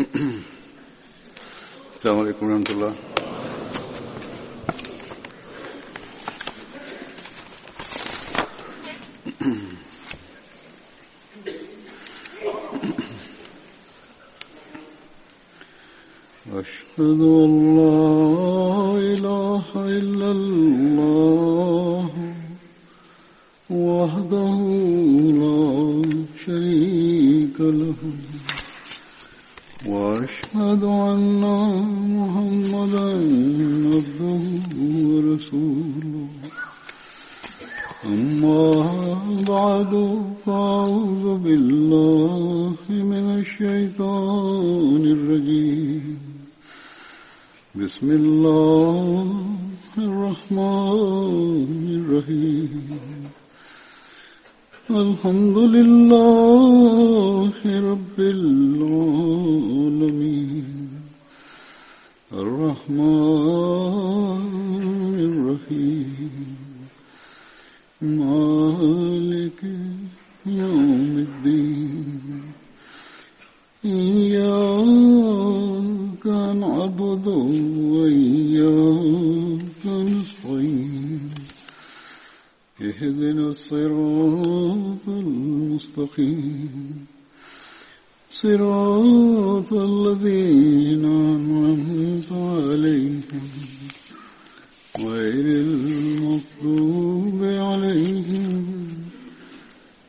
السلام عليكم ورحمة الله أشهد أن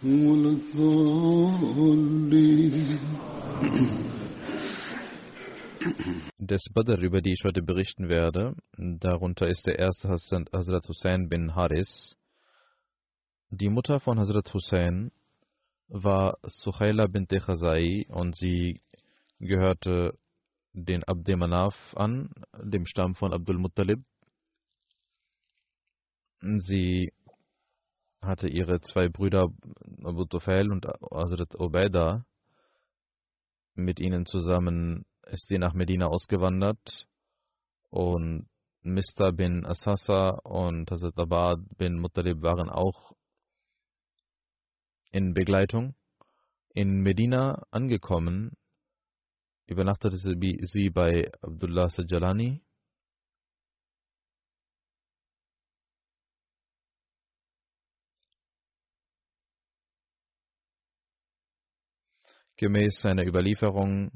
ولا الضالين des Badr, über die ich heute berichten werde. Darunter ist der erste Hazrat Hussein bin Haris. Die Mutter von Hazrat Hussein war Suhaila bint Khazai und sie gehörte den Abd Manaf an, dem Stamm von Abdul Muttalib. Sie hatte ihre zwei Brüder Abu Tufail und Hazrat Ubaida. Mit ihnen zusammen ist sie nach Medina ausgewandert und Mr. bin Asasa und Hazrat Abad bin Muttalib waren auch in Begleitung. In Medina angekommen, übernachtete sie bei Abdullah Sajalani. Gemäß seiner Überlieferung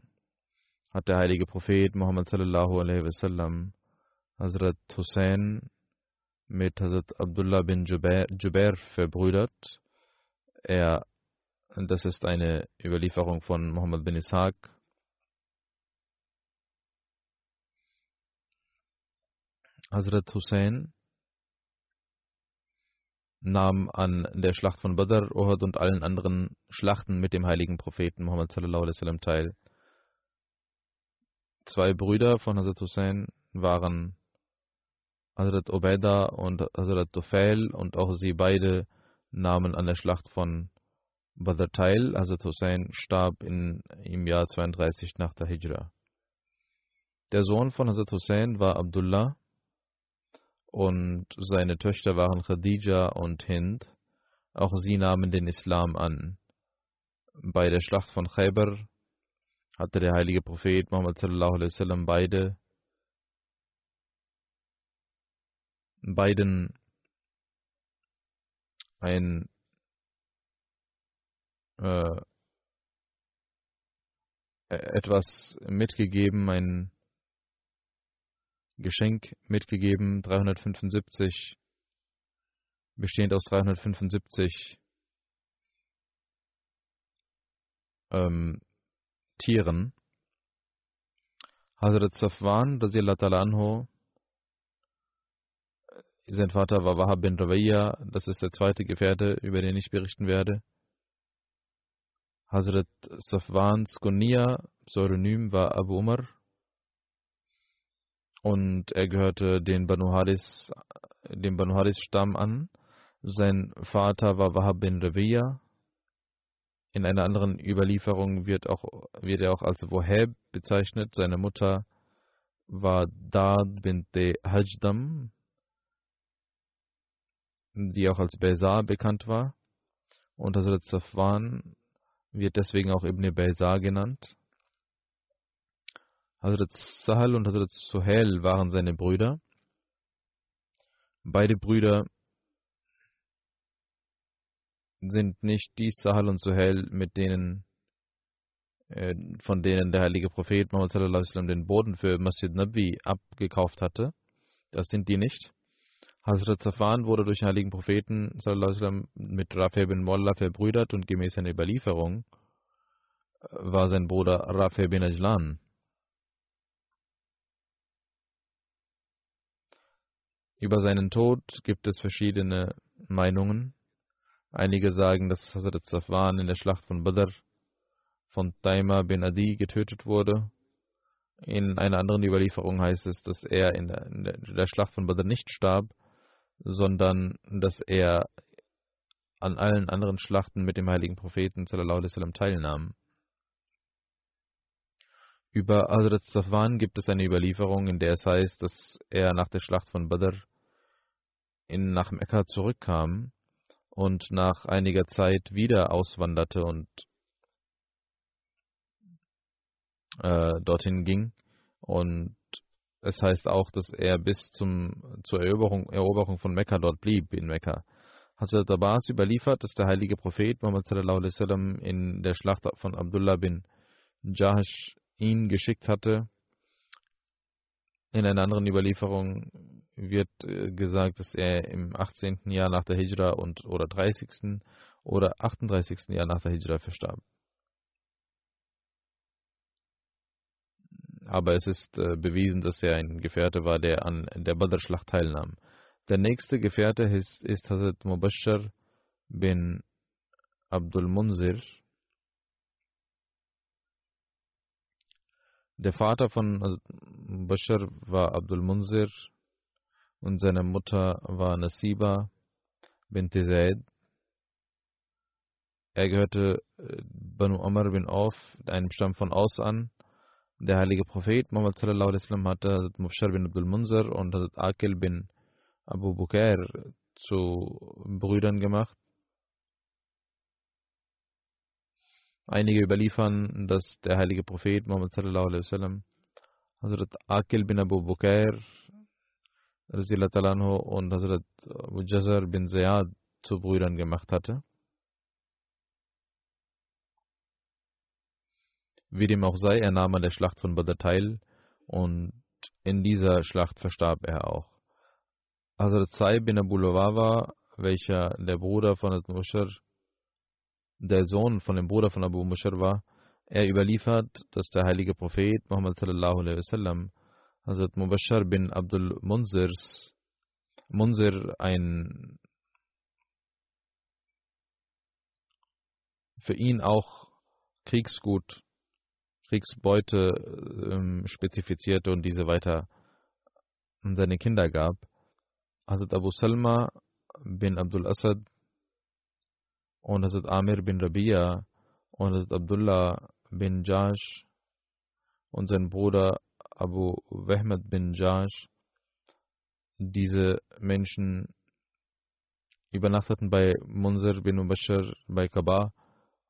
hat der heilige Prophet Muhammad sallallahu alaihi wasallam Hazrat Hussein mit Hazrat Abdullah bin Jubair, verbrüdert. Er, das ist eine Überlieferung von Muhammad bin Ishaq. Hazrat Hussein nahm an der Schlacht von Badr, Uhud und allen anderen Schlachten mit dem heiligen Propheten Muhammad wasallam teil. Zwei Brüder von Hazrat Hussein waren Hazrat Ubaida und Hazrat Tufail und auch sie beide nahmen an der Schlacht von Badr teil. Hazrat Hussein starb in, im Jahr 32 nach der Hijra. Der Sohn von Hazrat Hussein war Abdullah und seine Töchter waren Khadija und Hind. Auch sie nahmen den Islam an. Bei der Schlacht von Khaybar hatte der heilige Prophet Muhammad sallallahu alaihi wasallam beide beiden ein äh, etwas mitgegeben, ein Geschenk mitgegeben, 375, bestehend aus 375 ähm, Tieren. Hazrat Safwan, anhu, sein Vater war Wahab bin Rawaiya, das ist der zweite Gefährte, über den ich berichten werde. Hazrat Safwans Kunia, Pseudonym war Abu Umar und er gehörte den Banu Haris, dem Banu Haris Stamm an. Sein Vater war Wahab bin Rabiya. In einer anderen Überlieferung wird, auch, wird er auch als Wohab bezeichnet. Seine Mutter war Dad bint Hajdam, die auch als Bezar bekannt war. Und Hazrat Safwan wird deswegen auch Ibn Bezar genannt. Hazrat Sahal und Hazrat Suhail waren seine Brüder. Beide Brüder sind nicht die Sahal und Suhail, mit denen, äh, von denen der heilige Prophet Muhammad den Boden für Masjid Nabi abgekauft hatte. Das sind die nicht. Hazrat Safan wurde durch den heiligen Propheten mit Rafi bin Molla verbrüdert und gemäß einer Überlieferung äh, war sein Bruder Rafi bin Ajlan. Über seinen Tod gibt es verschiedene Meinungen. Einige sagen, dass Hazrat Safwan in der Schlacht von Badr von Taima bin Adi getötet wurde. In einer anderen Überlieferung heißt es, dass er in der, in der Schlacht von Badr nicht starb, sondern dass er an allen anderen Schlachten mit dem heiligen Propheten sallam, teilnahm. Über Hazrat Safwan gibt es eine Überlieferung, in der es heißt, dass er nach der Schlacht von Badr in, nach Mekka zurückkam und nach einiger Zeit wieder auswanderte und äh, dorthin ging. Und es heißt auch, dass er bis zum, zur Eroberung, Eroberung von Mekka dort blieb, in Mekka. Hazrat Abbas überliefert, dass der heilige Prophet Muhammad in der Schlacht von Abdullah bin Jahash ihn geschickt hatte. In einer anderen Überlieferung wird äh, gesagt, dass er im 18. Jahr nach der Hijra und oder 30. oder 38. Jahr nach der Hijra verstarb. Aber es ist äh, bewiesen, dass er ein Gefährte war, der an der Badr-Schlacht teilnahm. Der nächste Gefährte ist, ist Hazrat Mubashir bin Abdul Munzir. Der Vater von Mubashir war Abdul Munzir und seine Mutter war Nasiba bint Zaid. Er gehörte äh, Banu Omar bin Auf, einem Stamm von Aus an. Der heilige Prophet Muhammad sallallahu alaihi wasallam hatte Hazrat Mufshar bin Abdul Munzir und Hazrat Akil bin Abu Bukair zu Brüdern gemacht. Einige überliefern, dass der heilige Prophet Muhammad sallallahu alaihi wasallam Hazrat Akil bin Abu Bukair und Hazrat Mujazar bin Zayad zu Brüdern gemacht hatte. Wie dem auch sei, er nahm an der Schlacht von Badr teil und in dieser Schlacht verstarb er auch. Hazrat Sai bin Abu Lawawa, welcher der Bruder von Hazrat Mushar, der Sohn von dem Bruder von Abu Mushar war, er überliefert, dass der heilige Prophet Muhammad sallallahu alaihi wasallam Hazrat Mubashar bin Abdul Munzirs, Munzir ein für ihn auch Kriegsgut, Kriegsbeute ähm, spezifizierte und diese weiter an seine Kinder gab. Hazrat Abu Salma bin Abdul Asad und Hazrat Amir bin Rabia und Hazrat Abdullah bin Jash und sein Bruder Abu Wahmed bin Jash. Diese Menschen übernachteten bei Munzir bin Mubashir bei Kaaba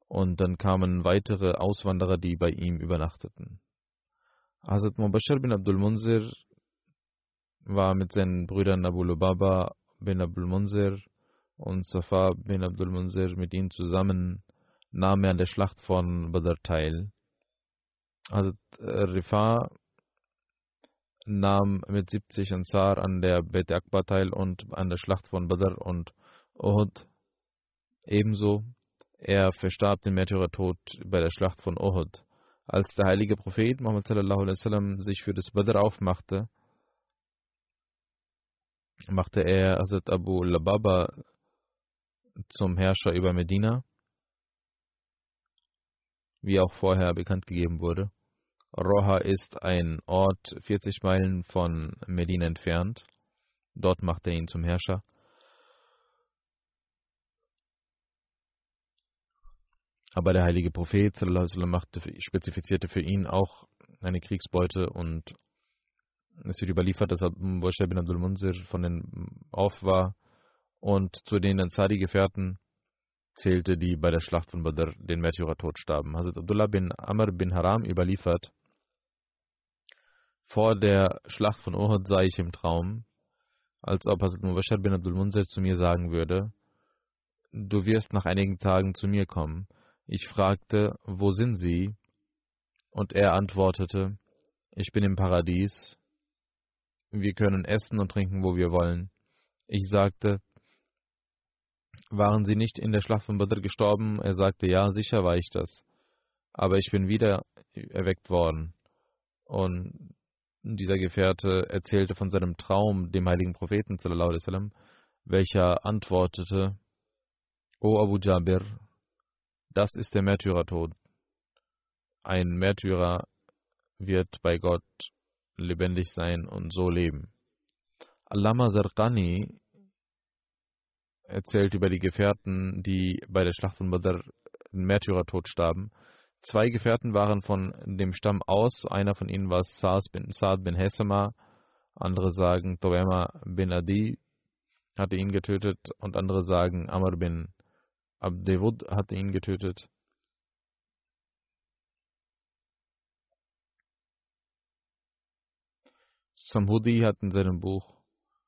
und dann kamen weitere Auswanderer, die bei ihm übernachteten. Hazrat Mubashir bin Abdul Munzir war mit seinen Brüdern Abu Lubaba bin Abdul Munzir und Safa bin Abdul Munzir mit ihnen zusammen nahm er an der Schlacht von Badr teil. Hazrat Rifa nahm mit 70 Ansar an der Bet Akbar teil und an der Schlacht von Badr und Uhud ebenso. Er verstarb den Märtyrertod bei der Schlacht von Uhud. Als der heilige Prophet Muhammad sallallahu alaihi wasallam sich für das Badr aufmachte, machte er Hazrat Abu Lababa zum Herrscher über Medina, wie auch vorher bekannt gegeben wurde. Roha ist ein Ort 40 Meilen von Medina entfernt. Dort macht er ihn zum Herrscher. Aber der heilige Prophet machte, spezifizierte für ihn auch eine Kriegsbeute und es wird überliefert, dass Bosha bin Abdul Munzir von den auf war und zu den Ansari-Gefährten zählte, die bei der Schlacht von Badr den Märtyrertod starben. Hazrat Abdullah bin Amr bin Haram überliefert, Vor der Schlacht von Uhud sah ich im Traum, als ob Hazrat Mubashar bin Abdul Munzir zu mir sagen würde, du wirst nach einigen Tagen zu mir kommen. Ich fragte, wo sind Sie? Und er antwortete, ich bin im Paradies. Wir können essen und trinken, wo wir wollen. Ich sagte, waren Sie nicht in der Schlacht von Badr gestorben? Er sagte, ja, sicher war ich das. Aber ich bin wieder erweckt worden. Und dieser Gefährte erzählte von seinem Traum dem heiligen Propheten, welcher antwortete, O Abu Jabir, das ist der Märtyrertod. Ein Märtyrer wird bei Gott lebendig sein und so leben. Allama Zarqani erzählt über die Gefährten, die bei der Schlacht von Badr den Märtyrertod starben. Zwei Gefährten waren von dem Stamm aus. Einer von ihnen war Saad bin, Saad bin Hesema. Andere sagen, Tawema bin Adi hatte ihn getötet. Und andere sagen, Amr bin Abdewud hatte ihn getötet. Samhudi hat in seinem Buch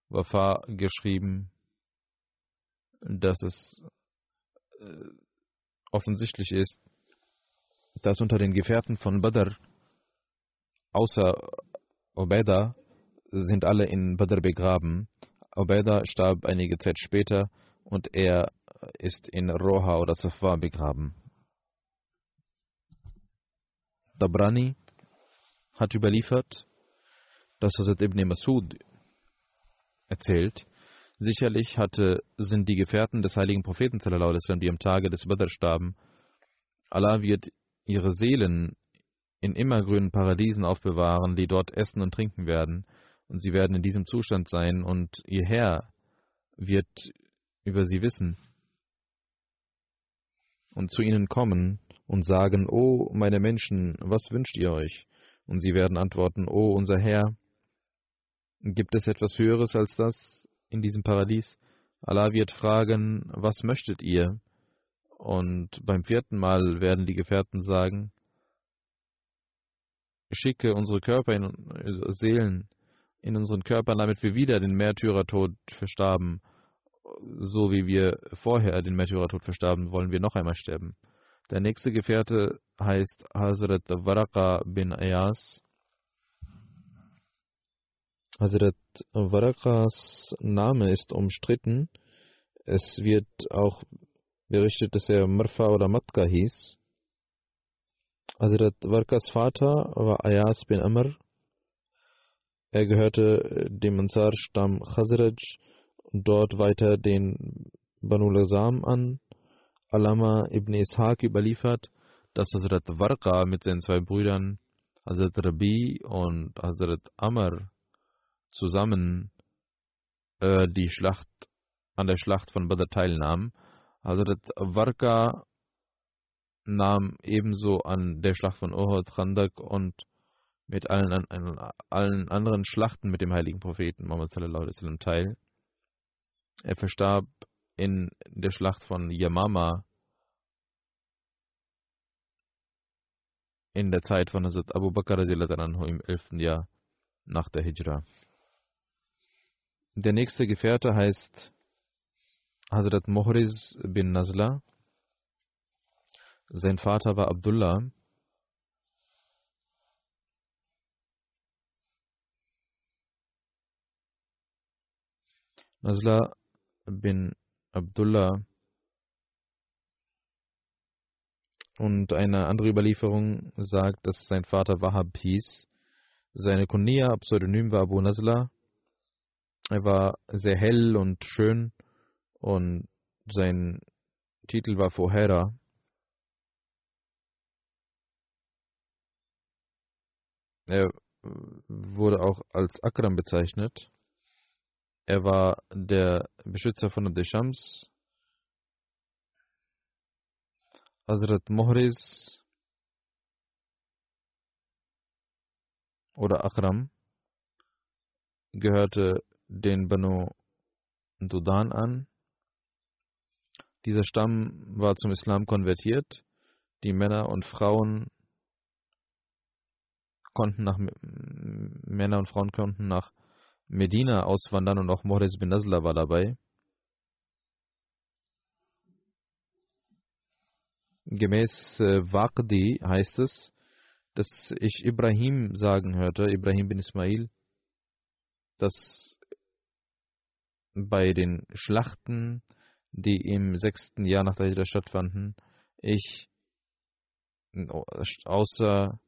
Wafa geschrieben, dass es äh, offensichtlich ist, dass unter den Gefährten von Badr außer Ubaidah sind alle in Badr begraben. Ubaidah starb einige Zeit später und er ist in Roha oder Safwa begraben. Dabrani hat überliefert, dass Hazrat ibn Masud erzählt, sicherlich hatte, sind die Gefährten des heiligen Propheten, die am Tage des Badr starben, Allah wird ihre Seelen in immergrünen Paradiesen aufbewahren, die dort essen und trinken werden, und sie werden in diesem Zustand sein, und ihr Herr wird über sie wissen und zu ihnen kommen und sagen, O meine Menschen, was wünscht ihr euch? Und sie werden antworten, O unser Herr, gibt es etwas Höheres als das in diesem Paradies? Allah wird fragen, was möchtet ihr? Und beim vierten Mal werden die Gefährten sagen, schicke unsere Körper in äh, Seelen in unseren Körpern, damit wir wieder den Märtyrertod verstarben. So wie wir vorher den Märtyrertod verstarben, wollen wir noch einmal sterben. Der nächste Gefährte heißt Hazrat Waraka bin Ayas. Hazrat Warakas Name ist umstritten. Es wird auch berichtet, dass er Marfa oder Matka hieß. Hazrat Warkas Vater war Ayas bin Amr. Er gehörte dem Ansar-Stamm Khazraj und dort weiter den Banu Lazam an. Alama ibn Ishaq überliefert, dass Hazrat Warqa mit seinen zwei Brüdern Hazrat Rabi und Hazrat Amr zusammen äh, die Schlacht an der Schlacht von Badr teilnahmen. Hazrat Warka nahm ebenso an der Schlacht von Uhud, Khandak und mit allen, an, allen anderen Schlachten mit dem heiligen Propheten Muhammad sallam, teil. Er verstarb in der Schlacht von Yamama in der Zeit von Hazrat Abu Bakr im 11. Jahr nach der Hijra. Der nächste Gefährte heißt Hazrat Mohriz bin Nazla. Sein Vater war Abdullah. Nazla bin Abdullah und eine andere Überlieferung sagt, dass sein Vater Wahab hieß. Seine Kunia, Pseudonym war Abu Nazla. Er war sehr hell und schön und sein Titel war Fuhera. Er wurde auch als Akram bezeichnet. Er war der Beschützer von Abd Shams. Hazrat Mohriz oder Akram gehörte den Banu Dudan an. Dieser Stamm war zum Islam konvertiert. Die Männer und Frauen konnten nach Männer und Frauen konnten nach Medina auswandern und auch Morris bin Nasla war dabei. Gemäß äh, Waqdi heißt es, dass ich Ibrahim sagen hörte, Ibrahim bin Ismail, dass bei den Schlachten, die im sechsten Jahr nach der Hijra stattfanden, ich außer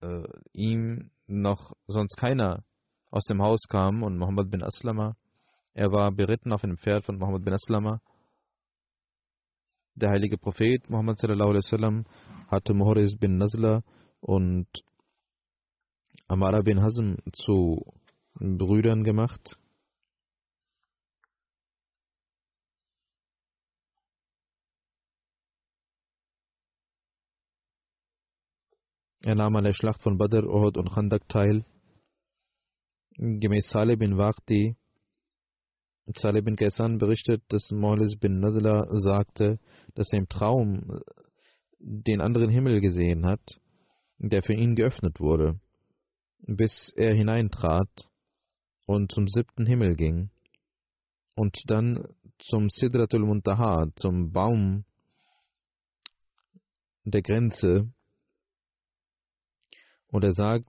äh, ihm noch sonst keiner aus dem Haus kam und Muhammad bin Aslama, er war beritten auf einem Pferd von Muhammad bin Aslama. Der heilige Prophet Muhammad sallallahu alaihi wasallam hatte Muhriz bin Nazla und Amara bin Hazm zu Brüdern gemacht. Er nahm an der Schlacht von Badr, Uhud und Khandak teil. Gemäß Saleh bin Waqti, Saleh bin Kaysan berichtet, dass Maulis bin Nazla sagte, dass er im Traum den anderen Himmel gesehen hat, der für ihn geöffnet wurde, bis er hineintrat und zum siebten Himmel ging und dann zum Sidratul Muntaha, zum Baum der Grenze, und er sagt,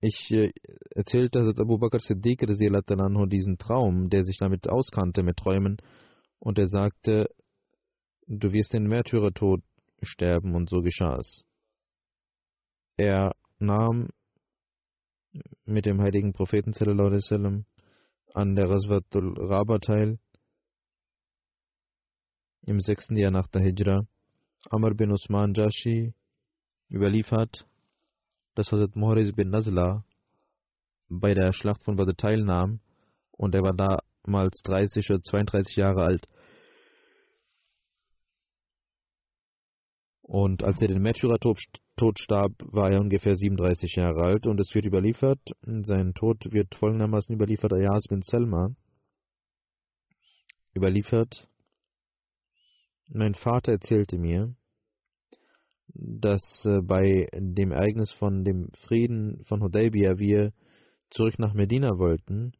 ich äh, erzählte Hazrat Abu Bakr Siddiq diesen Traum, der sich damit auskannte mit Träumen, und er sagte, du wirst den Märtyrertod sterben, und so geschah es. Er nahm mit dem heiligen Propheten sallam, an der Raswatul Raba teil, im sechsten Jahr nach der Hijra. Amr bin Usman Jashi überliefert, dass Hazrat Muhriz bin Nazla bei der Schlacht von Badr teilnahm und er war damals 30 oder 32 Jahre alt. Und als er den Märtyrertod starb, war er ungefähr 37 Jahre alt und es wird überliefert, sein Tod wird folgendermaßen überliefert, Ayaz bin Selma überliefert, mein Vater erzählte mir, dass äh, bei dem Ereignis von dem Frieden von Hudaybiyah wir zurück nach Medina wollten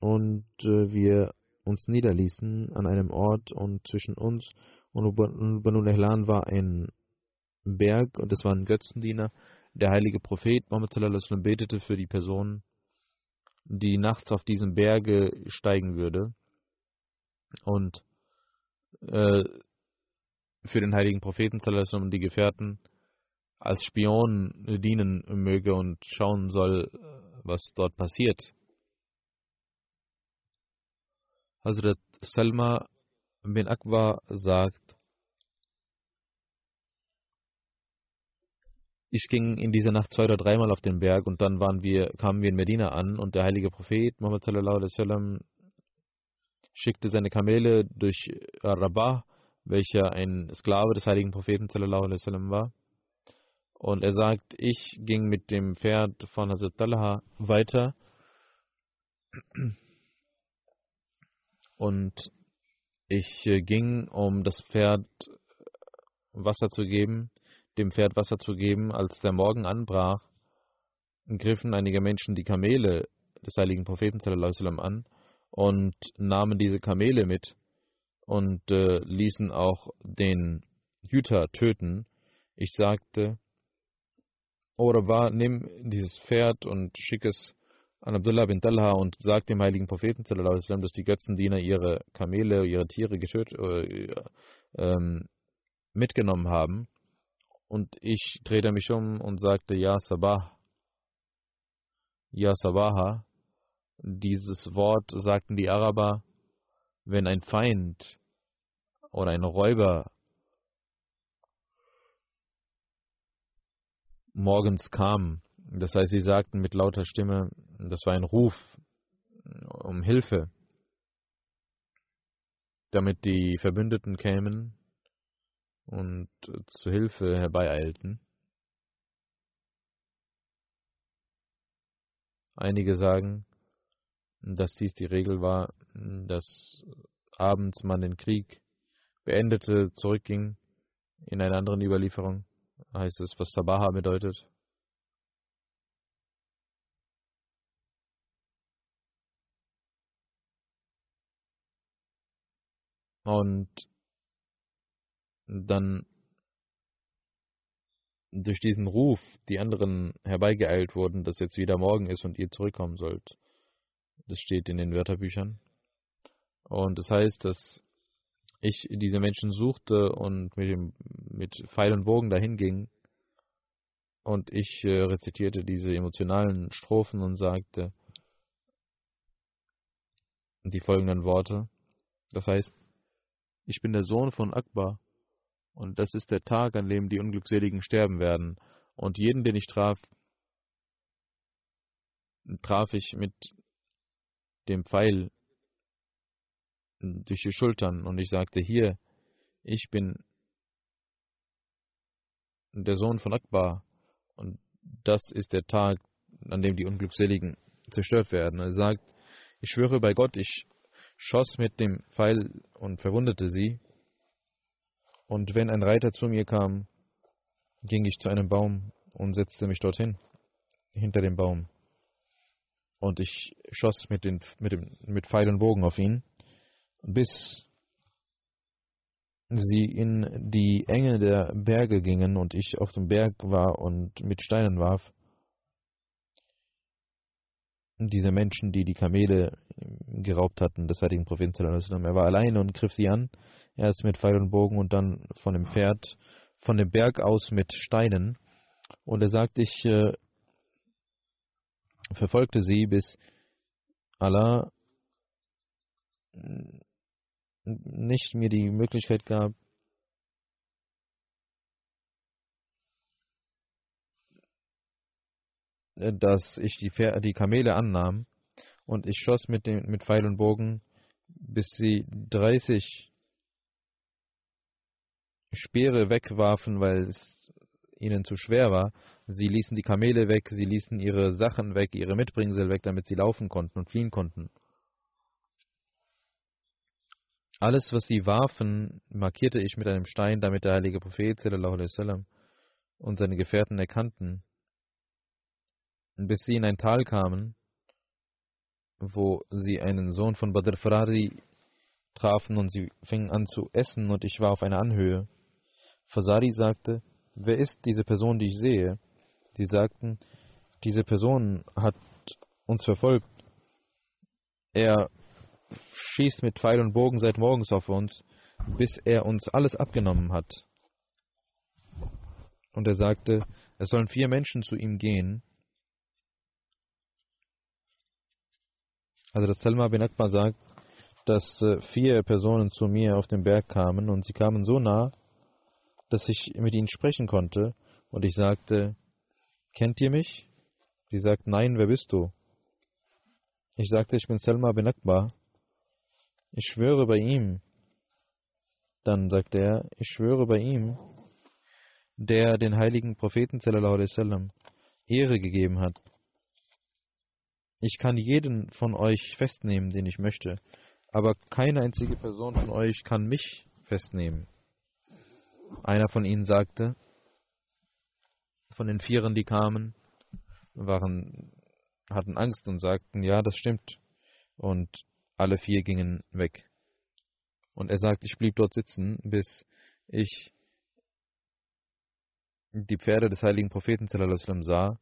und äh, wir uns niederließen an einem Ort und zwischen uns und Banu Nehlan war ein Berg und es war ein Götzendiener. Der heilige Prophet Muhammad sallam, betete für die Person, die nachts auf diesem Berge steigen würde. Und äh, für den heiligen Propheten und die Gefährten als Spion dienen möge und schauen soll, was dort passiert. Hazrat Salma bin Akbar sagt, ich ging in dieser Nacht zwei oder dreimal auf den Berg und dann wir, kamen wir in Medina an und der heilige Prophet Muhammad sallallahu alaihi wasallam schickte seine Kamele durch Rabah welcher ein Sklave des heiligen Propheten sallam, war. Und er sagt, ich ging mit dem Pferd von Hazrat Talha weiter und ich äh, ging, um das Pferd Wasser zu geben, dem Pferd Wasser zu geben. Als der Morgen anbrach, griffen einige Menschen die Kamele des heiligen Propheten sallam, an und nahmen diese Kamele mit und äh, ließen auch den Hüter töten. Ich sagte, O Rabba, nimm dieses Pferd und schick es an Abdullah bin Talha und sag dem heiligen Propheten, dass die Götzendiener ihre Kamele, ihre Tiere getötet, äh, äh, mitgenommen haben. Und ich drehte mich um und sagte, Ja Sabah, Ja Sabaha. Dieses Wort sagten die Araber wenn ein Feind oder ein Räuber morgens kam, das heißt, sie sagten mit lauter Stimme, das war ein Ruf um Hilfe, damit die Verbündeten kämen und zu Hilfe herbeieilten. Einige sagen, dass dies die Regel war, dass abends man den Krieg beendete, zurückging. In einer anderen Überlieferung heißt es, was Sabaha bedeutet. Und dann durch diesen Ruf die anderen herbeigeeilt wurden, dass jetzt wieder morgen ist und ihr zurückkommen sollt. Das steht in den Wörterbüchern. Und das heißt, dass ich diese Menschen suchte und mit, dem, mit Pfeil und Bogen dahin ging. Und ich äh, rezitierte diese emotionalen Strophen und sagte die folgenden Worte. Das heißt, ich bin der Sohn von Akbar und das ist der Tag, an dem die Unglückseligen sterben werden. Und jeden, den ich traf, traf ich mit dem Pfeil durch die Schultern und ich sagte, hier, ich bin der Sohn von Akbar und das ist der Tag, an dem die Unglückseligen zerstört werden. Er sagt, ich schwöre bei Gott, ich schoss mit dem Pfeil und verwundete sie und wenn ein Reiter zu mir kam, ging ich zu einem Baum und setzte mich dorthin, hinter dem Baum. Und ich schoss mit, den, mit, dem, mit Pfeil und Bogen auf ihn, bis sie in die Enge der Berge gingen und ich auf dem Berg war und mit Steinen warf. Diese Menschen, die die Kamele geraubt hatten, des heiligen Propheten, er war alleine und griff sie an Erst mit Pfeil und Bogen und dann von dem Pferd, von dem Berg aus mit Steinen. Und er sagt, ich äh, verfolgte sie, bis Allah nicht mir die Möglichkeit gab, dass ich die, die Kamele annahm. Und ich schoss mit, dem, mit Pfeil und Bogen, bis sie 30 Speere wegwarfen, weil es ihnen zu schwer war. Sie ließen die Kamele weg, sie ließen ihre Sachen weg, ihre Mitbringsel weg, damit sie laufen konnten und fliehen konnten. Alles, was sie warfen, markierte ich mit einem Stein, damit der heilige Prophet sallam, und seine Gefährten erkannten. Bis sie in ein Tal kamen, wo sie einen Sohn von Badr Farari trafen und sie fingen an zu essen und ich war auf einer Anhöhe. Fasari sagte, wer ist diese Person, die ich sehe? Sie sagten, diese Person hat uns verfolgt. Er schießt mit Pfeil und Bogen seit morgens auf uns, bis er uns alles abgenommen hat. Und er sagte, es sollen vier Menschen zu ihm gehen. Also das Salma bin Akbar sagt, dass äh, vier Personen zu mir auf den Berg kamen und sie kamen so nah, dass ich mit ihnen sprechen konnte. Und ich sagte, kennt ihr mich? Sie sagt, nein, wer bist du? Ich sagte, ich bin Selma bin Akbar. Ich schwöre bei ihm. Dann sagte er, ich schwöre bei ihm, der den heiligen Propheten sallam, Ehre gegeben hat. Ich kann jeden von euch festnehmen, den ich möchte, aber keine einzige Person von euch kann mich festnehmen. Einer von ihnen sagte, von den Vieren, die kamen, waren, hatten Angst und sagten, ja, das stimmt. Und alle vier gingen weg. Und er sagt, ich blieb dort sitzen, bis ich die Pferde des heiligen Propheten sah.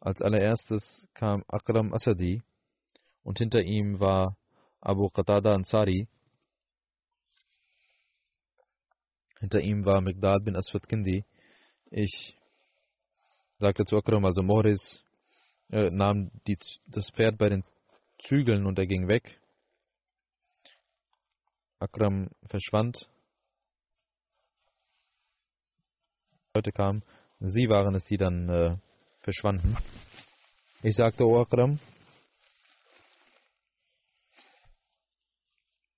Als allererstes kam Akram Asadi und hinter ihm war Abu Qatada Ansari Hinter ihm war Migdad bin Aswad Kindi. Ich sagte zu Akram, also Morris äh, nahm die, das Pferd bei den Zügeln und er ging weg. Akram verschwand. Leute kamen, sie waren es, die dann äh, verschwanden. Ich sagte, O Akram,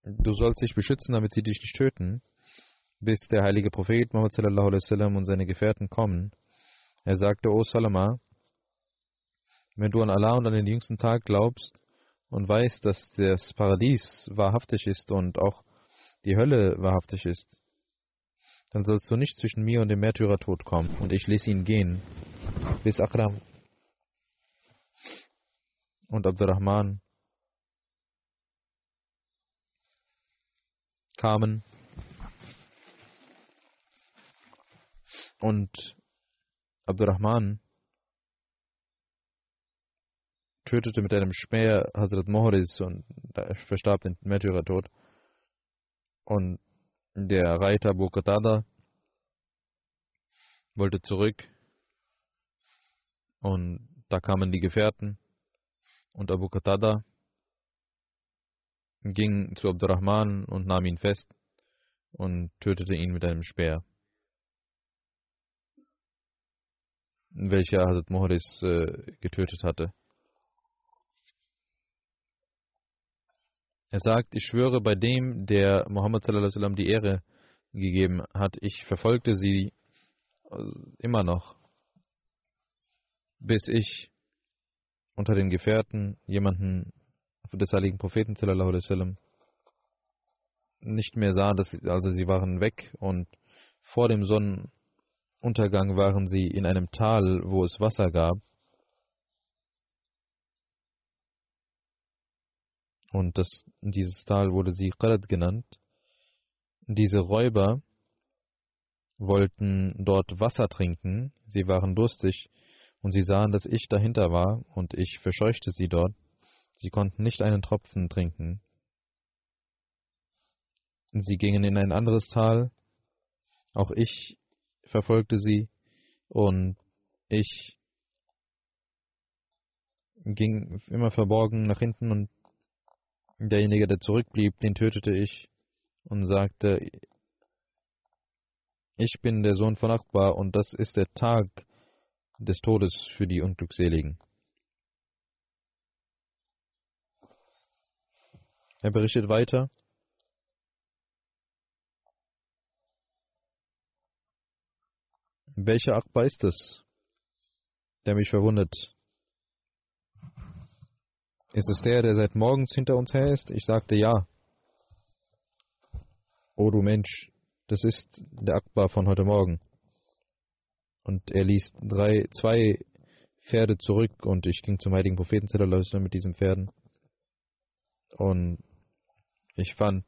du sollst dich beschützen, damit sie dich nicht töten bis der heilige Prophet Muhammad sallallahu alaihi wasallam und seine Gefährten kommen. Er sagte, O Salama, wenn du an Allah und an den jüngsten Tag glaubst und weißt, dass das Paradies wahrhaftig ist und auch die Hölle wahrhaftig ist, dann sollst du nicht zwischen mir und dem Märtyrertod kommen. Und ich ließ ihn gehen, bis Akram und Abdurrahman kamen Und Abdurrahman tötete mit einem Speer Hazrat Mohris und verstarb den Märtyrertod. Und der Reiter Abu Qatada wollte zurück und da kamen die Gefährten und Abu Qatada ging zu Abdurrahman und nahm ihn fest und tötete ihn mit einem Speer, welcher Hazrat Mohris äh, getötet hatte. Er sagt, ich schwöre bei dem, der Muhammad sallam die Ehre gegeben hat, ich verfolgte sie äh, immer noch, bis ich unter den Gefährten jemanden des heiligen Propheten sallam nicht mehr sah, dass also sie waren weg und vor dem Sonnenuntergang waren sie in einem Tal, wo es Wasser gab Und das, dieses Tal wurde Siqarat genannt. Diese Räuber wollten dort Wasser trinken, sie waren durstig und sie sahen, dass ich dahinter war und ich verscheuchte sie dort. Sie konnten nicht einen Tropfen trinken. Sie gingen in ein anderes Tal, auch ich verfolgte sie und ich ging immer verborgen nach hinten und Derjenige, der zurückblieb, den tötete ich und sagte, ich bin der Sohn von Akbar und das ist der Tag des Todes für die Unglückseligen. Er berichtet weiter. Welcher Akbar ist es, der mich verwundet? Ist es der, der seit morgens hinter uns her ist? Ich sagte ja. O du Mensch, das ist der Akbar von heute Morgen. Und er ließ drei, zwei Pferde zurück und ich ging zum heiligen Propheten mit diesen Pferden. Und ich fand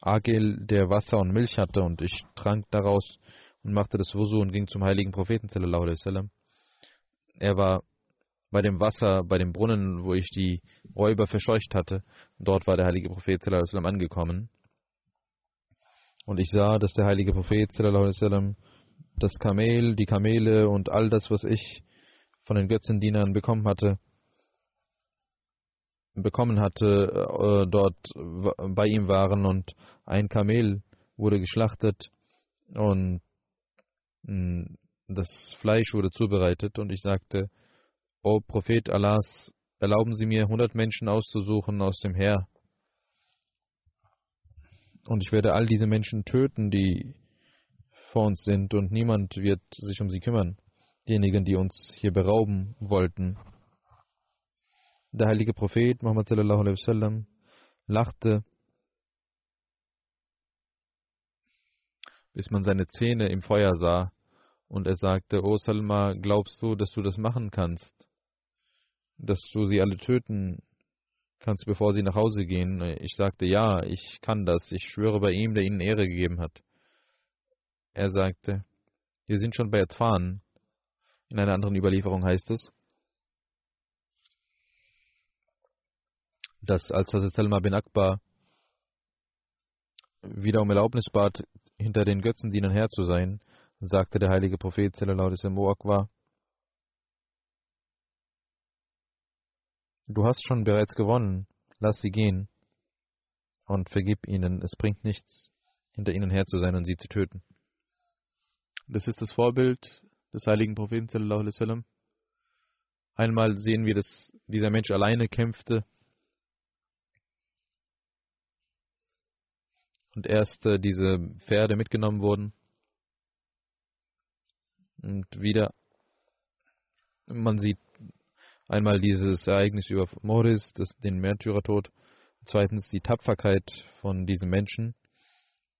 Agil, der Wasser und Milch hatte, und ich trank daraus und machte das Wusu und ging zum heiligen Propheten. Er war bei dem Wasser, bei dem Brunnen, wo ich die Räuber verscheucht hatte. Dort war der heilige Prophet angekommen. Und ich sah, dass der heilige Prophet das Kamel, die Kamele und all das, was ich von den Götzendienern bekommen hatte, bekommen hatte, äh, dort bei ihm waren und ein Kamel wurde geschlachtet und das Fleisch wurde zubereitet und ich sagte, O Prophet Allahs, erlauben Sie mir, hundert Menschen auszusuchen aus dem Heer. Und ich werde all diese Menschen töten, die vor uns sind, und niemand wird sich um sie kümmern. Diejenigen, die uns hier berauben wollten. Der heilige Prophet Muhammad sallallahu alaihi wasallam lachte, bis man seine Zähne im Feuer sah, und er sagte, O Salma, glaubst du, dass du das machen kannst? dass du sie alle töten kannst, bevor sie nach Hause gehen. Ich sagte, ja, ich kann das. Ich schwöre bei ihm, der ihnen Ehre gegeben hat. Er sagte, wir sind schon bei Atfan. In einer anderen Überlieferung heißt es, dass als Hazrat Salma bin Akbar wieder um Erlaubnis bat, hinter den Götzendienern her zu sein, sagte der heilige Prophet Akbar, Du hast schon bereits gewonnen, lass sie gehen und vergib ihnen, es bringt nichts, hinter ihnen her zu sein und sie zu töten. Das ist das Vorbild des heiligen Propheten. Einmal sehen wir, dass dieser Mensch alleine kämpfte. Und erst äh, diese Pferde mitgenommen wurden und wieder man sieht Einmal dieses Ereignis über Morris, das, den Märtyrertod. Zweitens die Tapferkeit von diesem Menschen,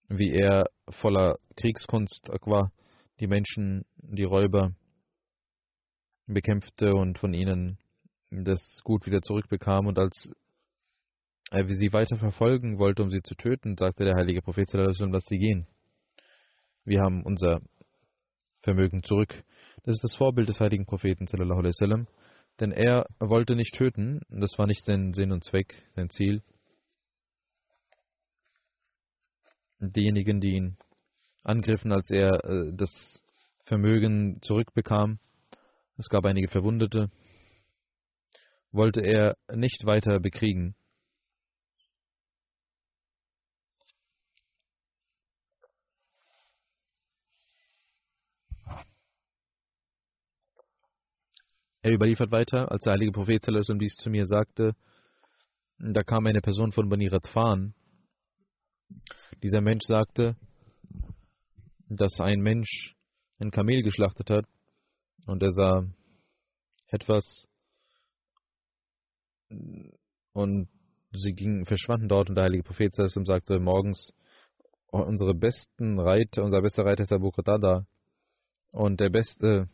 wie er voller Kriegskunst war, die Menschen, die Räuber bekämpfte und von ihnen das Gut wieder zurückbekam. Und als er sie weiter verfolgen wollte, um sie zu töten, sagte der heilige Prophet, lass sie gehen. Wir haben unser Vermögen zurück. Das ist das Vorbild des heiligen Propheten, wasallam. Denn er wollte nicht töten, das war nicht sein Sinn und Zweck, sein Ziel. Diejenigen, die ihn angriffen, als er äh, das Vermögen zurückbekam, es gab einige Verwundete, wollte er nicht weiter bekriegen. Er überliefert weiter, als der heilige Prophet dies zu mir sagte, da kam eine Person von Bani Radfan. Dieser Mensch sagte, dass ein Mensch ein Kamel geschlachtet hat und er sah etwas und sie gingen, verschwanden dort und der heilige Prophet sagte morgens, unsere besten Reiter, unser bester Reiter ist Abu Qatada und der beste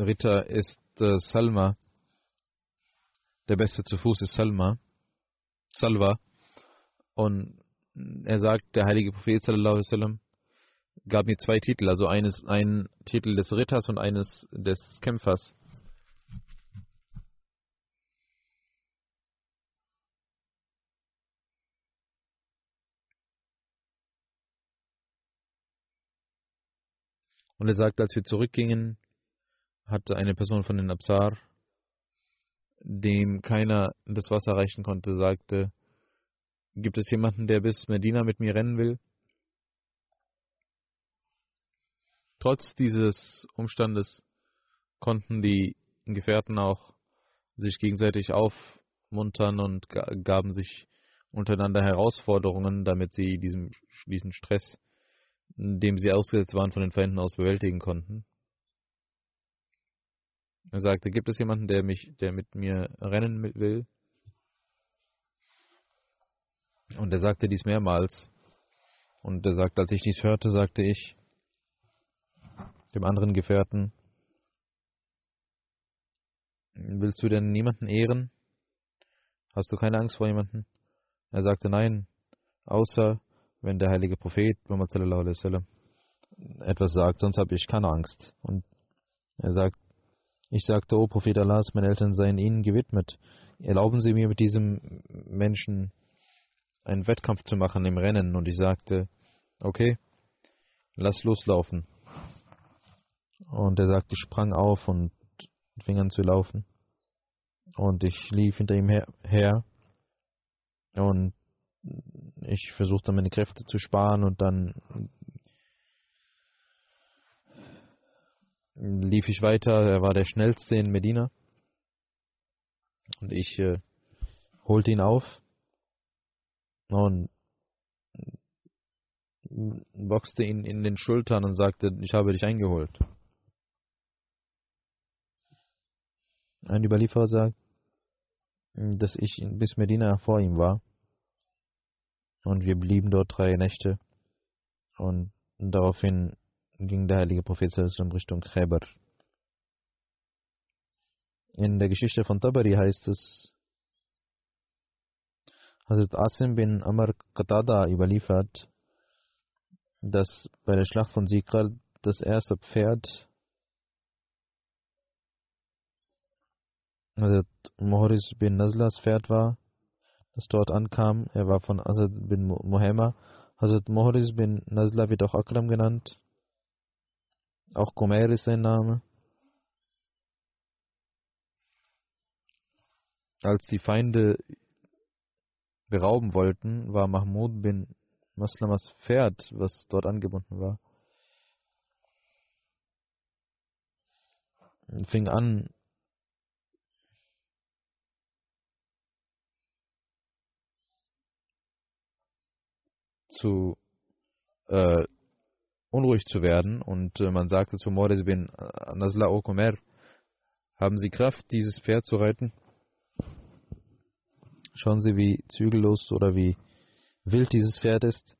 Ritter ist äh, Salma. Der Beste zu Fuß ist Salma. Salva. Und er sagt, der heilige Prophet sallallahu gab mir zwei Titel, also eines, einen Titel des Ritters und eines des Kämpfers. Und er sagt, als wir zurückgingen, hatte eine Person von den Absar, dem keiner das Wasser reichen konnte, sagte, gibt es jemanden, der bis Medina mit mir rennen will? Trotz dieses Umstandes konnten die Gefährten auch sich gegenseitig aufmuntern und gaben sich untereinander Herausforderungen, damit sie diesen, Stress, dem sie ausgesetzt waren, von den Feinden aus bewältigen konnten. Er sagte, gibt es jemanden, der mich, der mit mir rennen will? Und er sagte dies mehrmals. Und er sagte, als ich dies hörte, sagte ich dem anderen Gefährten, willst du denn niemanden ehren? Hast du keine Angst vor jemanden? Er sagte, nein, außer wenn der heilige Prophet Muhammad etwas sagt, sonst habe ich keine Angst. Und er sagt, ich sagte, O Prophet Allahs, meine Eltern seien Ihnen gewidmet. Erlauben Sie mir mit diesem Menschen einen Wettkampf zu machen im Rennen. Und ich sagte, okay, lass loslaufen. Und er sagte, ich sprang auf und fing an zu laufen. Und ich lief hinter ihm her, her und ich versuchte meine Kräfte zu sparen und dann lief ich weiter. Er war der schnellste in Medina. Und ich äh, holte ihn auf und boxte ihn in den Schultern und sagte, ich habe dich eingeholt. Ein Überlieferer sagt, dass ich bis Medina vor ihm war. Und wir blieben dort drei Nächte. Und daraufhin ging der heilige Prophet in Richtung Khaybar. In der Geschichte von Tabari heißt es, Hazrat Asim bin Amr Qatada überliefert, dass bei der Schlacht von Sikra das erste Pferd Hazrat Mohoris bin Nazlas Pferd war, das dort ankam. Er war von Hazrat bin Muhammad. Hazrat Mohoris bin Nazla wird auch Akram genannt. Auch Gomer ist sein Name. Als die Feinde berauben wollten, war Mahmud bin Maslamas Pferd, was dort angebunden war, und fing an, zu äh, unruhig zu werden und äh, man sagte zu Mores bin äh, Nasla Okomer, haben Sie Kraft, dieses Pferd zu reiten? Schauen Sie, wie zügellos oder wie wild dieses Pferd ist.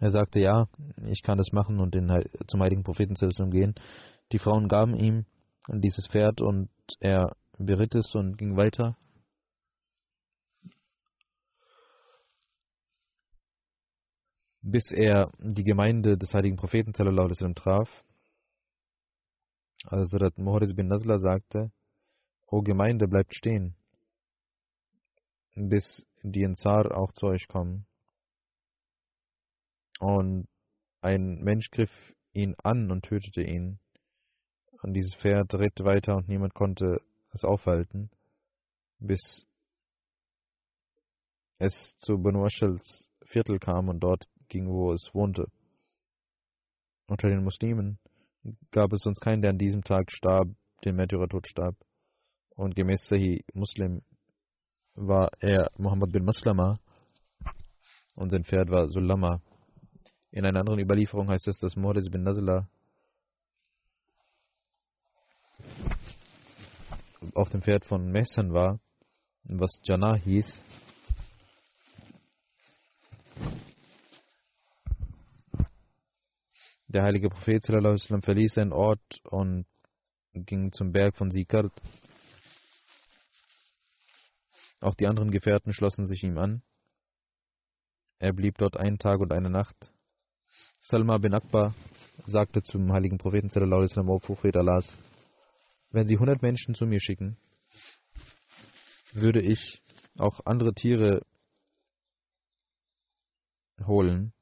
Er sagte, ja, ich kann das machen und den, zum heiligen Propheten gehen. Die Frauen gaben ihm dieses Pferd und er beritt es und ging weiter. Bis er die Gemeinde des heiligen Propheten sallam, traf. Also Surat Muharis bin Nazla sagte, O Gemeinde, bleibt stehen, bis die Ansar auch zu euch kommen. Und ein Mensch griff ihn an und tötete ihn. Und dieses Pferd ritt weiter und niemand konnte es aufhalten, bis es zu Banu Ashals Viertel kam und dort ging, wo es wohnte. Unter den Muslimen gab es sonst keinen, der an diesem Tag starb, den Märtyrertod starb. Und gemäß Sahih Muslim war er Muhammad bin Maslama und sein Pferd war Sulama. In einer anderen Überlieferung heißt es, dass Mordis bin Nazla auf dem Pferd von Mehsan war, was Jannah hieß. Der heilige Prophet sallam, verließ seinen Ort und ging zum Berg von Sikart. Auch die anderen Gefährten schlossen sich ihm an. Er blieb dort einen Tag und eine Nacht. Salma bin Akbar sagte zum heiligen Propheten sallam, O Prophet Allahs, wenn Sie hundert Menschen zu mir schicken, würde ich auch andere Tiere holen.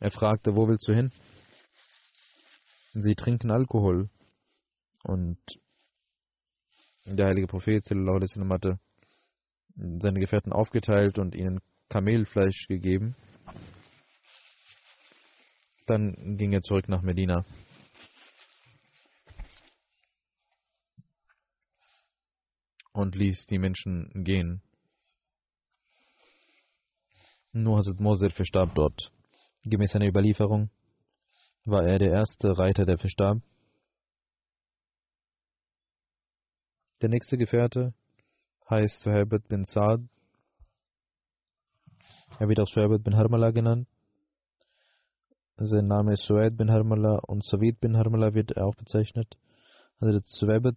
Er fragte, wo willst du hin? Sie trinken Alkohol. Und der heilige Prophet sallam, hatte seine Gefährten aufgeteilt und ihnen Kamelfleisch gegeben. Dann ging er zurück nach Medina. und ließ die Menschen gehen. Nur Hazrat Moser verstarb dort. Gemäß einer Überlieferung war er der erste Reiter, der verstarb. Der nächste Gefährte heißt Suhaibet bin Saad. Er wird auch Suhaibet bin Harmala genannt. Sein Name ist Suhaid bin Harmala und Savid bin Harmala wird er auch bezeichnet. Also Suhaibet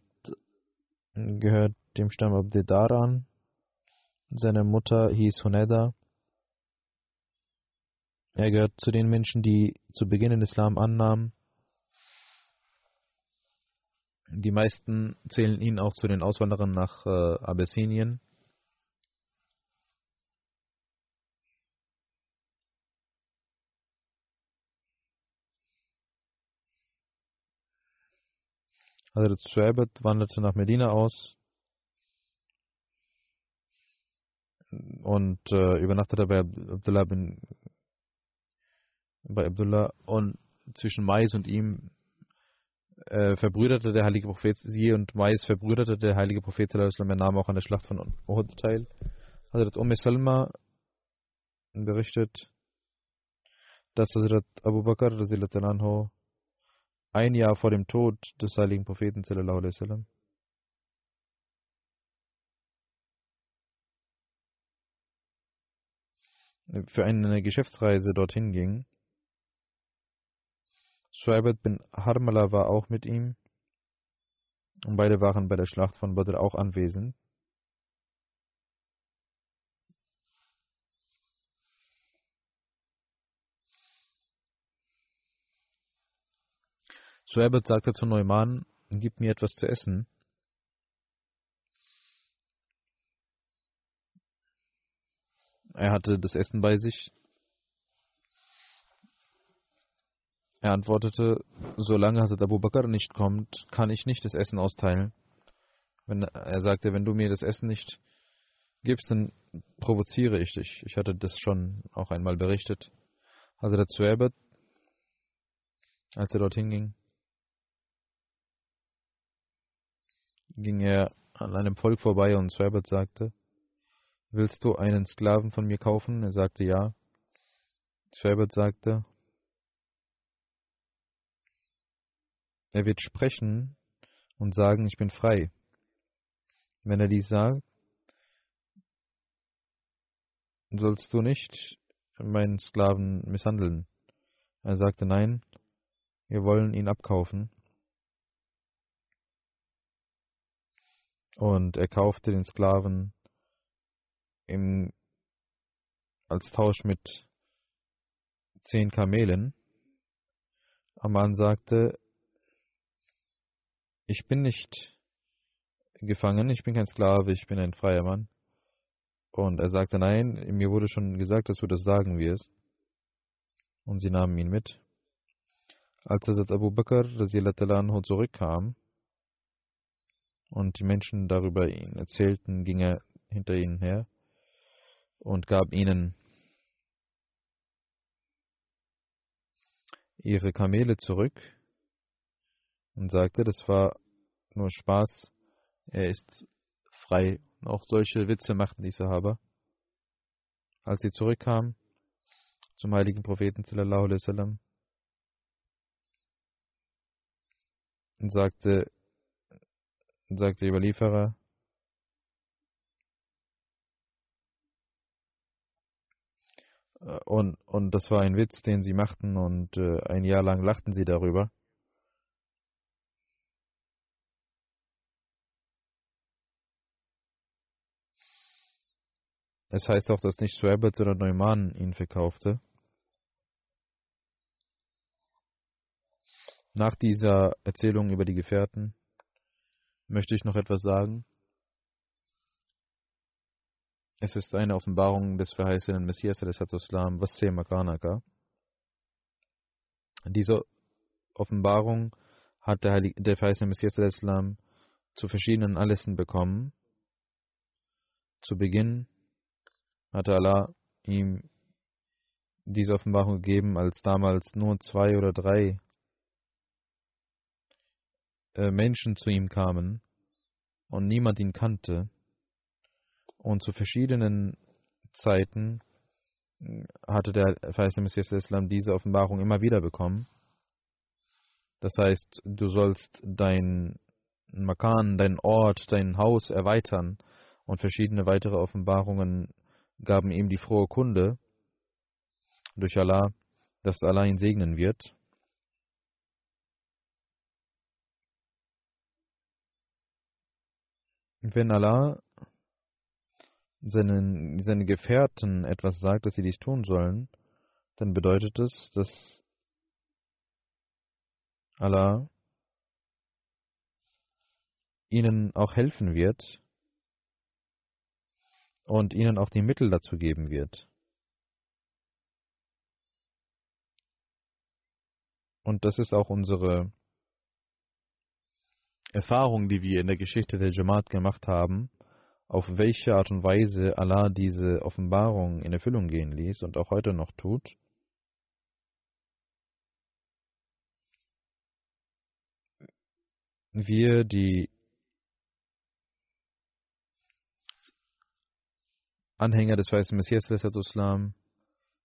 gehört dem Stamm Abdedar an. Seine Mutter hieß Huneda. Er gehört zu den Menschen, die zu Beginn den Islam annahmen. Die meisten zählen ihn auch zu den Auswanderern nach äh, Abessinien. Hazrat Shuaibet wanderte nach Medina aus und äh, übernachtete bei Abdullah bin bei Abdullah und zwischen Mais und ihm äh, verbrüderte der heilige Prophet sie und Mais verbrüderte der heilige Prophet er nahm auch an der Schlacht von Uhud teil. Hazrat Umm Salma berichtet, dass Hazrat Abu Bakr ein Jahr vor dem Tod des heiligen Propheten wasallam für eine Geschäftsreise dorthin ging. Shuaibat bin Harmala war auch mit ihm und beide waren bei der Schlacht von Badr auch anwesend. Shuaibat sagte zu Neumann, gib mir etwas zu essen. Er hatte das Essen bei sich. Er antwortete, solange Hazrat Abu Bakr nicht kommt, kann ich nicht das Essen austeilen. Wenn, er sagte, wenn du mir das Essen nicht gibst, dann provoziere ich dich. Ich hatte das schon auch einmal berichtet. Hazrat Suebat, als er dorthin ging, ging er an einem Volk vorbei und Suebat sagte, Willst du einen Sklaven von mir kaufen? Er sagte ja. Sherbert sagte, er wird sprechen und sagen, ich bin frei. Wenn er dies sagt, sollst du nicht meinen Sklaven misshandeln. Er sagte nein, wir wollen ihn abkaufen. Und er kaufte den Sklaven im, als Tausch mit zehn Kamelen. Aman sagte, ich bin nicht gefangen, ich bin kein Sklave, ich bin ein freier Mann. Und er sagte, nein, mir wurde schon gesagt, dass du das sagen wirst. Und sie nahmen ihn mit. Als Hazrat Abu Bakr anhu zurückkam und die Menschen darüber ihn erzählten, ging er hinter ihnen her und gab ihnen ihre Kamele zurück und sagte, das war nur Spaß, er ist frei. Auch solche Witze machten die Sahaba. Als sie zurückkamen zum heiligen Propheten sallallahu alaihi wasallam und sagte, sagte der Überlieferer, und, und das war ein Witz, den sie machten und äh, ein Jahr lang lachten sie darüber. Es heißt auch, dass nicht Schwabert, sondern Neumann ihn verkaufte. Nach dieser Erzählung über die Gefährten möchte ich noch etwas sagen. Es ist eine Offenbarung des verheißenen Messias, Islam, Vasse Makanaka. Diese Offenbarung hat der, Heilig der verheißene Messias Islam zu verschiedenen Anlässen bekommen. Zu Beginn hatte Allah ihm diese Offenbarung gegeben, als damals nur zwei oder drei äh, Menschen zu ihm kamen und niemand ihn kannte. Und zu verschiedenen Zeiten äh, hatte der verheißene Messias Islam diese Offenbarung immer wieder bekommen. Das heißt, du sollst dein Makan, dein Ort, dein Haus erweitern und verschiedene weitere Offenbarungen gaben ihm die frohe Kunde durch Allah, dass Allah ihn segnen wird. Wenn Allah seinen, seine Gefährten etwas sagt, dass sie dies tun sollen, dann bedeutet es, dass Allah ihnen auch helfen wird, und ihnen auch die Mittel dazu geben wird. Und das ist auch unsere Erfahrung, die wir in der Geschichte der Jamaat gemacht haben, auf welche Art und Weise Allah diese Offenbarung in Erfüllung gehen ließ und auch heute noch tut. Wir, die Anhänger des weißen Messias Islam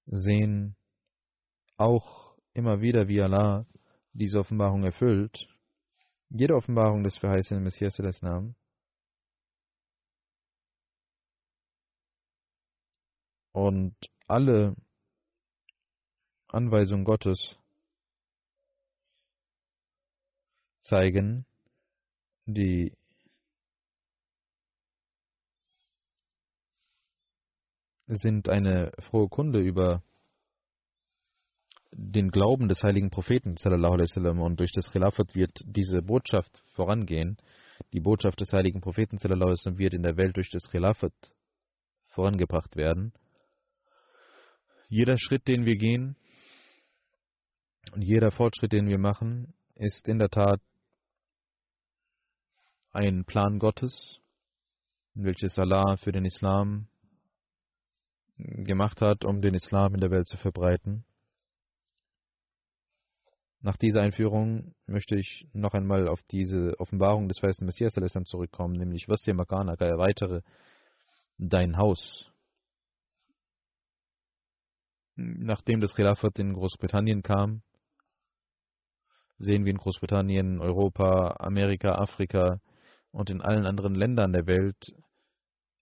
sehen auch immer wieder, wie Allah diese Offenbarung erfüllt. Jede Offenbarung des verheißenen Messias und alle Anweisungen Gottes zeigen die sind eine frohe Kunde über den Glauben des heiligen Propheten sallam, und durch das Khilafat wird diese Botschaft vorangehen. Die Botschaft des heiligen Propheten sallam, wird in der Welt durch das Khilafat vorangebracht werden. Jeder Schritt, den wir gehen und jeder Fortschritt, den wir machen, ist in der Tat ein Plan Gottes, welches Allah für den Islam gemacht hat, um den Islam in der Welt zu verbreiten. Nach dieser Einführung möchte ich noch einmal auf diese Offenbarung des weißen Messias zurückkommen, nämlich was dir Makanaka erweitere dein Haus. Nachdem das Khilafat in Großbritannien kam, sehen wir in Großbritannien, Europa, Amerika, Afrika und in allen anderen Ländern der Welt,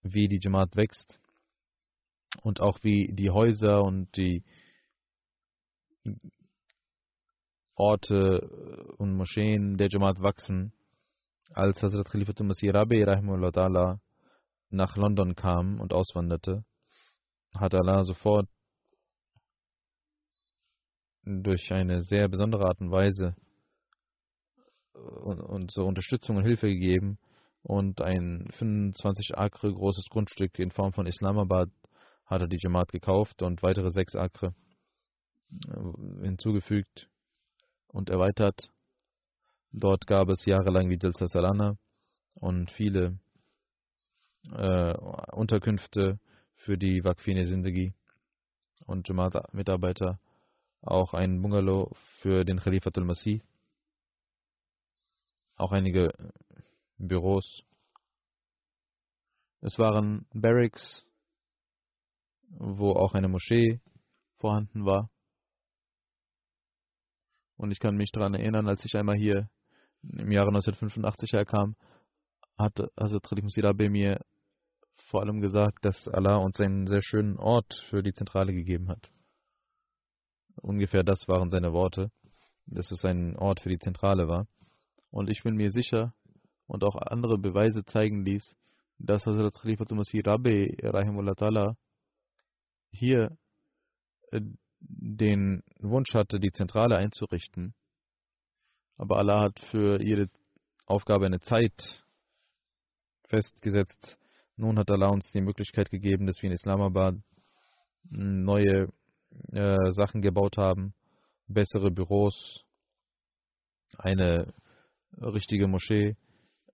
wie die Jamaat wächst und auch wie die Häuser und die Orte und Moscheen der Jamaat wachsen. Als Hazrat Khalifatul Masih Rabi nach London kam und auswanderte, hat Allah sofort durch eine sehr besondere Art und Weise und, und so Unterstützung und Hilfe gegeben und ein 25 Akre großes Grundstück in Form von Islamabad hat er die Jamaat gekauft und weitere sechs Akre äh, hinzugefügt und erweitert. Dort gab es jahrelang wie Jalsa Salana und viele äh, Unterkünfte für die Wakfine Sindagi und Jamaat-Mitarbeiter, auch ein Bungalow für den Khalifatul Masih, auch einige Büros. Es waren Barracks, wo auch eine Moschee vorhanden war. Und ich kann mich daran erinnern, als ich einmal hier im Jahre 1985 herkam, hat Hazrat Khalif Musirabe mir vor allem gesagt, dass Allah uns einen sehr schönen Ort für die Zentrale gegeben hat. Ungefähr das waren seine Worte, dass es ein Ort für die Zentrale war. Und ich bin mir sicher und auch andere Beweise zeigen dies, dass Hazrat Khalifatul Masih Ta'ala hier äh, den Wunsch hatte, die Zentrale einzurichten. Aber Allah hat für jede Aufgabe eine Zeit festgesetzt. Nun hat Allah uns die Möglichkeit gegeben, dass wir in Islamabad neue äh, Sachen gebaut haben, bessere Büros, eine richtige Moschee,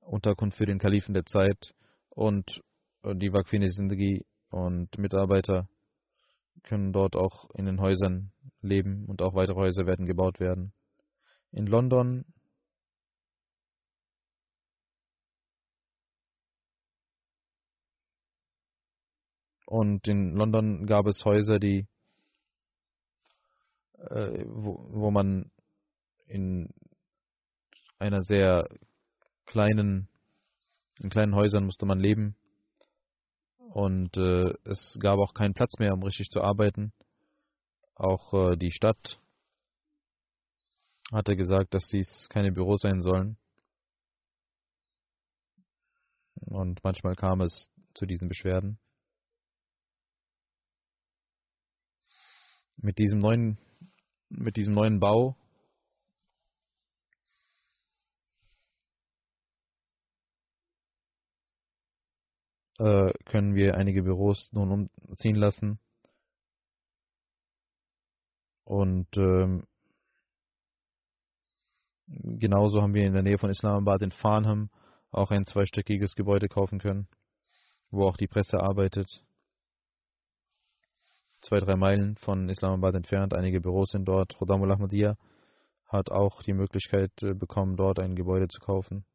Unterkunft für den Kalifen der Zeit und die Wakfine Sindagi und Mitarbeiter können dort auch in den Häusern leben und auch weitere Häuser werden gebaut werden. In London und in London gab es Häuser, die äh, wo, wo man in einer sehr kleinen in kleinen Häusern musste man leben und äh, es gab auch keinen Platz mehr, um richtig zu arbeiten. Auch äh, die Stadt hatte gesagt, dass dies keine Büros sein sollen. Und manchmal kam es zu diesen Beschwerden. Mit diesem neuen, mit diesem neuen Bau äh, können wir einige Büros nun umziehen lassen. Und ähm, genauso haben wir in der Nähe von Islamabad in Farnham auch ein zweistöckiges Gebäude kaufen können, wo auch die Presse arbeitet. Zwei, drei Meilen von Islamabad entfernt, einige Büros sind dort. Khodamul Ahmadiyya hat auch die Möglichkeit äh, bekommen, dort ein Gebäude zu kaufen.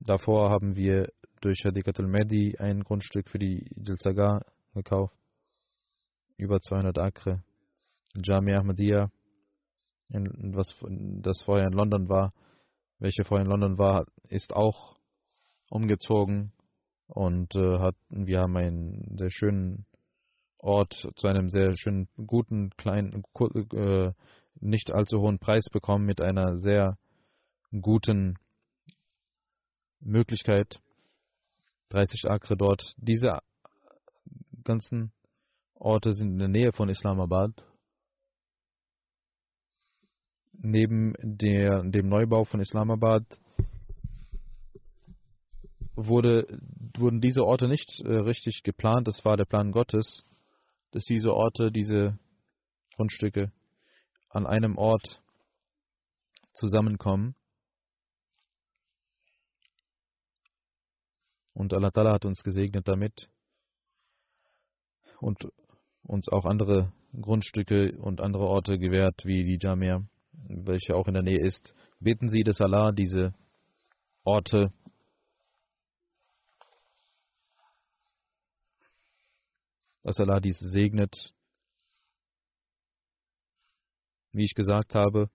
Davor haben wir durch Hadikatul Mehdi ein Grundstück für die Jalsaga gekauft. Über 200 Akre. Jamia Ahmadiyya, was das vorher in London war, welche vorher in London war, ist auch umgezogen und äh, hat, wir haben einen sehr schönen Ort zu einem sehr schönen, guten, kleinen, äh, nicht allzu hohen Preis bekommen mit einer sehr guten Möglichkeit, 30 Akre dort. Diese ganzen Orte sind in der Nähe von Islamabad. Neben der, dem Neubau von Islamabad wurde, wurden diese Orte nicht äh, richtig geplant. Das war der Plan Gottes, dass diese Orte, diese Grundstücke an einem Ort zusammenkommen. Und Allah Ta'ala hat uns gesegnet damit und uns auch andere Grundstücke und andere Orte gewährt, wie die Jamia, welche auch in der Nähe ist. Beten Sie, dass Allah diese Orte dass Allah dies segnet. Wie ich gesagt habe,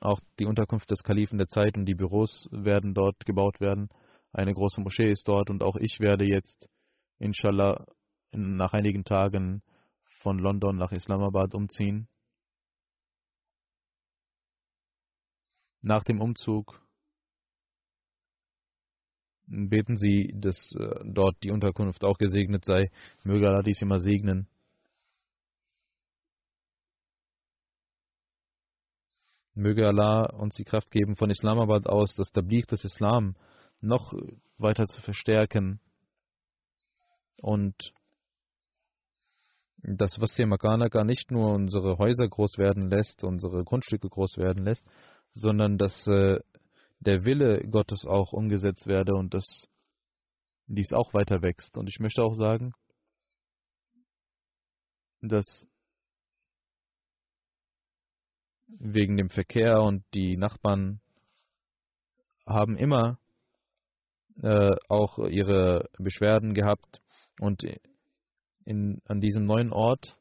auch die Unterkunft des Kalifen der Zeit und die Büros werden dort gebaut werden. Eine große Moschee ist dort und auch ich werde jetzt, inshallah, nach einigen Tagen von London nach Islamabad umziehen. Nach dem Umzug Beten Sie, dass äh, dort die Unterkunft auch gesegnet sei. Möge Allah dies immer segnen. Möge Allah uns die Kraft geben, von Islamabad aus das Tabligh des Islam noch weiter zu verstärken und das was Makanaka nicht nur unsere Häuser groß werden lässt, unsere Grundstücke groß werden lässt, sondern dass äh, der Wille Gottes auch umgesetzt werde und dass dies auch weiter wächst. Und ich möchte auch sagen, dass wegen dem Verkehr und die Nachbarn haben immer äh, auch ihre Beschwerden gehabt und in, an diesem neuen Ort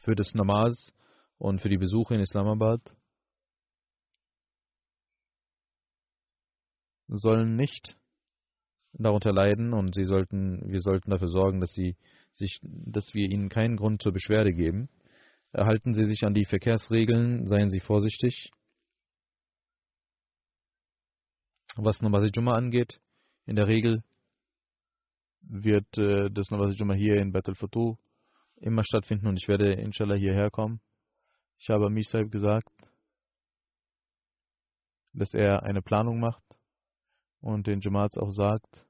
für das Namaz und für die Besuche in Islamabad sollen nicht darunter leiden und sie sollten, wir sollten dafür sorgen, dass sie sich, dass wir ihnen keinen Grund zur Beschwerde geben. Erhalten Sie sich an die Verkehrsregeln, seien Sie vorsichtig. Was Namaz Jumma angeht, in der Regel wird äh, das Namaz Jumma hier in Battle Fatu immer stattfinden und ich werde inshallah hierher kommen. Ich habe Amir Saib gesagt, dass er eine Planung macht und den Jamaats auch sagt,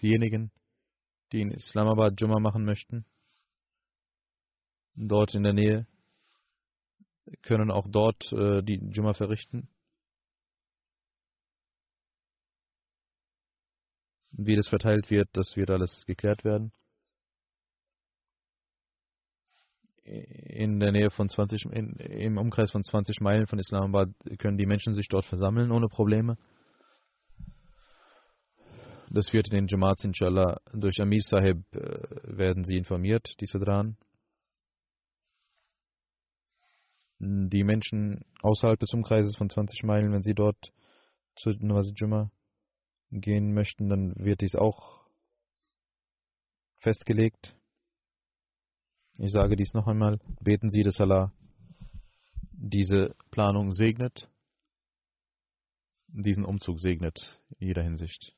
diejenigen, die in Islamabad Jumma machen möchten, dort in der Nähe, können auch dort äh, die Jumma verrichten. Wie das verteilt wird, das wird alles geklärt werden. in der Nähe von 20, in, im Umkreis von 20 Meilen von Islamabad können die Menschen sich dort versammeln ohne Probleme. Das wird in den Jamaats inshallah durch Amir Sahib äh, werden sie informiert, diese dran. Die Menschen außerhalb des Umkreises von 20 Meilen, wenn sie dort zu Jumma gehen möchten, dann wird dies auch festgelegt. Ich sage dies noch einmal. Beten Sie, dass Allah diese Planung segnet, diesen Umzug segnet in jeder Hinsicht.